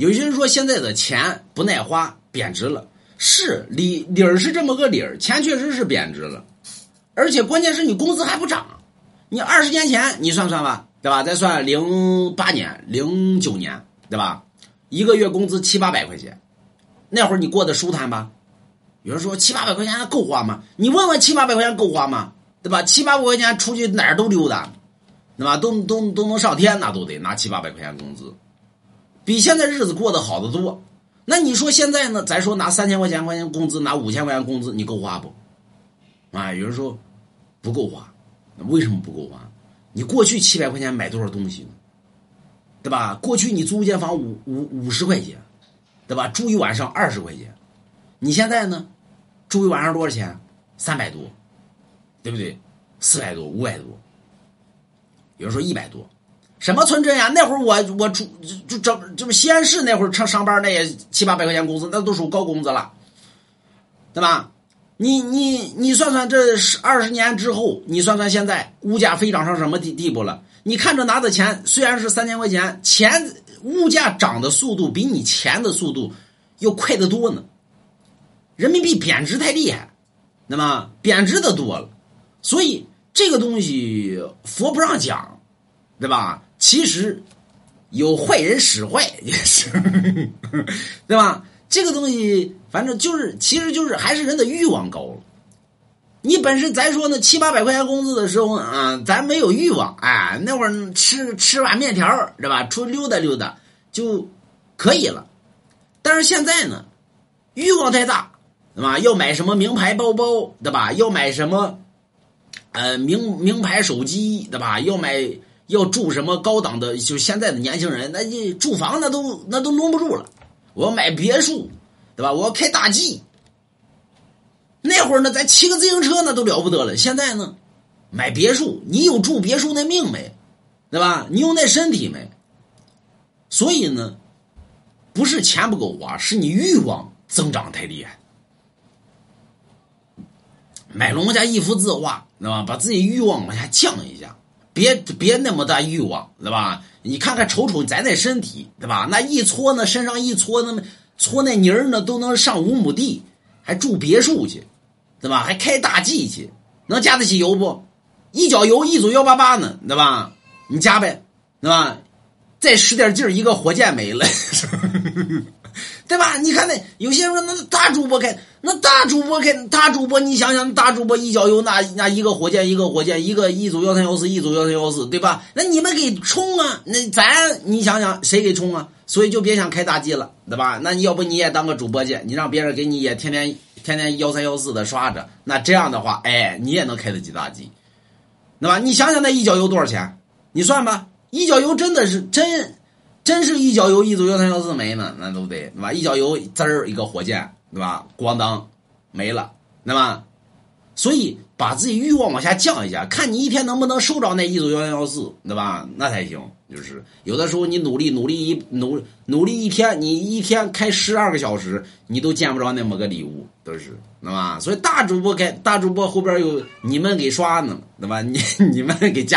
有些人说现在的钱不耐花，贬值了，是理理儿是这么个理儿，钱确实是贬值了，而且关键是你工资还不涨，你二十年前你算算吧，对吧？再算零八年、零九年，对吧？一个月工资七八百块钱，那会儿你过得舒坦吧？有人说七八百块钱够花吗？你问问七八百块钱够花吗？对吧？七八百块钱出去哪儿都溜达，对吧？都都都能上天，那都得拿七八百块钱工资。比现在日子过得好得多，那你说现在呢？咱说拿三千块钱块钱工资，拿五千块钱工资，你够花不？啊，有人说不够花，为什么不够花？你过去七百块钱买多少东西呢？对吧？过去你租一间房五五五十块钱，对吧？住一晚上二十块钱，你现在呢？住一晚上多少钱？三百多，对不对？四百多，五百多，有人说一百多。什么村镇呀？那会儿我我住就整就是西安市那会儿上上班那也七八百块钱工资，那都属高工资了，对吧？你你你算算这十二十年之后，你算算现在物价飞涨成什么地地步了？你看着拿的钱虽然是三千块钱，钱物价涨的速度比你钱的速度要快得多呢。人民币贬值太厉害，那么贬值的多了，所以这个东西佛不让讲，对吧？其实有坏人使坏 也是，对吧？这个东西反正就是，其实就是还是人的欲望高了。你本身咱说呢，七八百块钱工资的时候啊，咱没有欲望，哎，那会儿吃吃碗面条，对吧？出溜达溜达就可以了。但是现在呢，欲望太大，对吧？要买什么名牌包包，对吧？要买什么呃名名牌手机，对吧？要买。要住什么高档的？就现在的年轻人，那你住房那都那都搂不住了。我要买别墅，对吧？我要开大 G。那会儿呢，咱骑个自行车那都了不得了。现在呢，买别墅，你有住别墅那命没？对吧？你有那身体没？所以呢，不是钱不够花，是你欲望增长太厉害。买龙家一幅字画，对吧？把自己欲望往下降一下。别别那么大欲望，对吧？你看看瞅瞅咱那身体，对吧？那一搓那身上一搓，那么搓那泥儿呢，都能上五亩地，还住别墅去，对吧？还开大 G 去，能加得起油不？一脚油一组幺八八呢，对吧？你加呗，对吧？再使点劲儿，一个火箭没了。对吧？你看那有些人说那大主播开，那大主播开大主播，你想想大主播一脚油那那一个火箭一个火箭一个一组幺三幺四一组幺三幺四，对吧？那你们给冲啊！那咱你想想谁给冲啊？所以就别想开大 G 了，对吧？那你要不你也当个主播去，你让别人给你也天天天天幺三幺四的刷着，那这样的话，哎，你也能开得起大 G，对吧？你想想那一脚油多少钱？你算吧，一脚油真的是真。真是一脚油一组幺三幺四没呢，那都得对吧？一脚油滋儿一个火箭，对吧？咣当没了，对吧？所以把自己欲望往下降一下，看你一天能不能收着那一组幺幺幺四，对吧？那才行。就是有的时候你努力努力一努努力一天，你一天开十二个小时，你都见不着那么个礼物，都是，对吧？所以大主播开大主播后边有你们给刷呢，对吧？你 你们给加。